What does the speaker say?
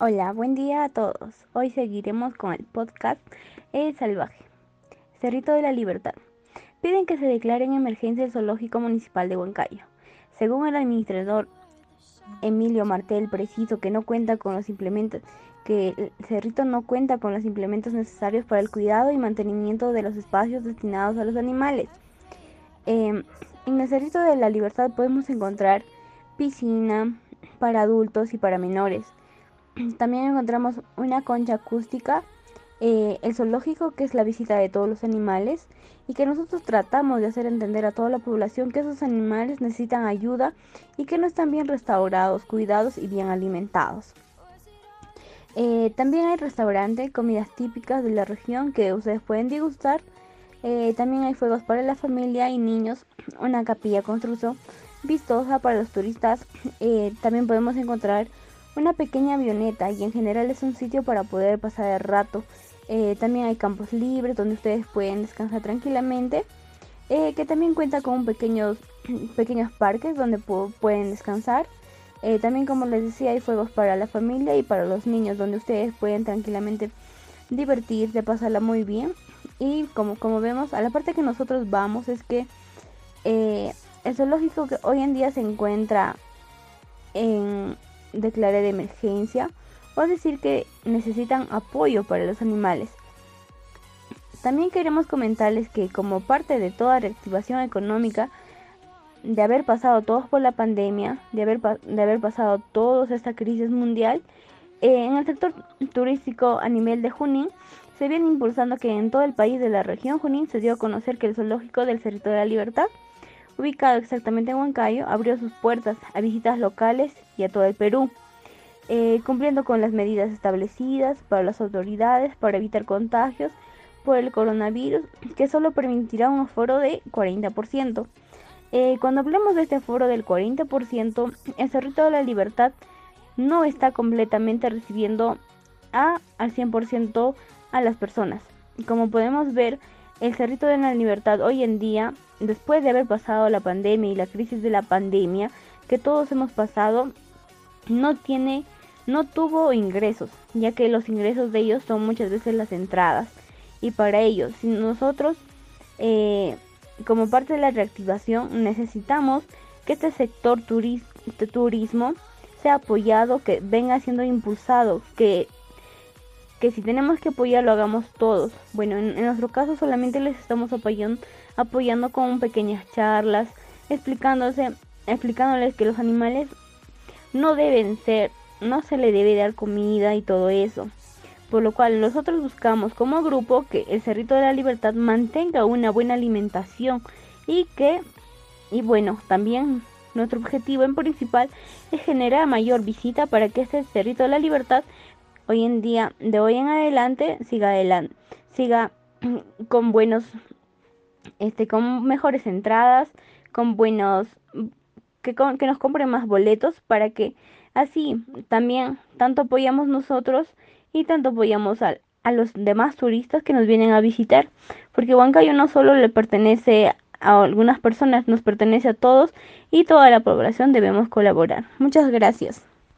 Hola, buen día a todos. Hoy seguiremos con el podcast El Salvaje. Cerrito de la Libertad. Piden que se declare en emergencia el zoológico municipal de Huancayo. Según el administrador Emilio Martel, preciso que no cuenta con los implementos, que el Cerrito no cuenta con los implementos necesarios para el cuidado y mantenimiento de los espacios destinados a los animales. Em, en el Cerrito de la Libertad podemos encontrar piscina para adultos y para menores también encontramos una concha acústica, eh, el zoológico, que es la visita de todos los animales, y que nosotros tratamos de hacer entender a toda la población que esos animales necesitan ayuda y que no están bien restaurados, cuidados y bien alimentados. Eh, también hay restaurante, comidas típicas de la región que ustedes pueden degustar. Eh, también hay fuegos para la familia y niños, una capilla construcción vistosa para los turistas. también podemos encontrar una pequeña avioneta y en general es un sitio para poder pasar el rato. Eh, también hay campos libres donde ustedes pueden descansar tranquilamente, eh, que también cuenta con pequeños, parques donde pueden descansar. Eh, también como les decía hay juegos para la familia y para los niños donde ustedes pueden tranquilamente divertirse, pasarla muy bien. Y como, como vemos, a la parte que nosotros vamos es que el zoológico que hoy en día se encuentra en, declare de emergencia o decir que necesitan apoyo para los animales. También queremos comentarles que como parte de toda reactivación económica, de haber pasado todos por la pandemia, de haber, de haber pasado toda esta crisis mundial, eh, en el sector turístico a nivel de Junín se viene impulsando que en todo el país de la región Junín se dio a conocer que el zoológico del Cerrito de la Libertad ubicado exactamente en Huancayo, abrió sus puertas a visitas locales y a todo el Perú, eh, cumpliendo con las medidas establecidas para las autoridades para evitar contagios por el coronavirus, que solo permitirá un aforo de 40%. Eh, cuando hablemos de este aforo del 40%, el Cerrito de la Libertad no está completamente recibiendo a, al 100% a las personas. Como podemos ver, el Cerrito de la Libertad hoy en día, después de haber pasado la pandemia y la crisis de la pandemia que todos hemos pasado, no tiene, no tuvo ingresos, ya que los ingresos de ellos son muchas veces las entradas. Y para ellos, si nosotros, eh, como parte de la reactivación, necesitamos que este sector turismo sea apoyado, que venga siendo impulsado, que que si tenemos que apoyar lo hagamos todos. Bueno, en, nuestro caso solamente les estamos apoyando, apoyando con pequeñas charlas, explicándose, explicándoles que los animales no deben ser, no se le debe dar comida y todo eso. Por lo cual nosotros buscamos como grupo que el Cerrito de la Libertad mantenga una buena alimentación y que, y bueno, también nuestro objetivo en principal es generar mayor visita para que este Cerrito de la Libertad hoy en día, de hoy en adelante, siga adelante, siga con buenos, este, con mejores entradas, con buenos, que, que nos compren más boletos para que así también tanto apoyamos nosotros y tanto apoyamos a, a los demás turistas que nos vienen a visitar, porque Huancayo no solo le pertenece a algunas personas, nos pertenece a todos y toda la población debemos colaborar. Muchas gracias.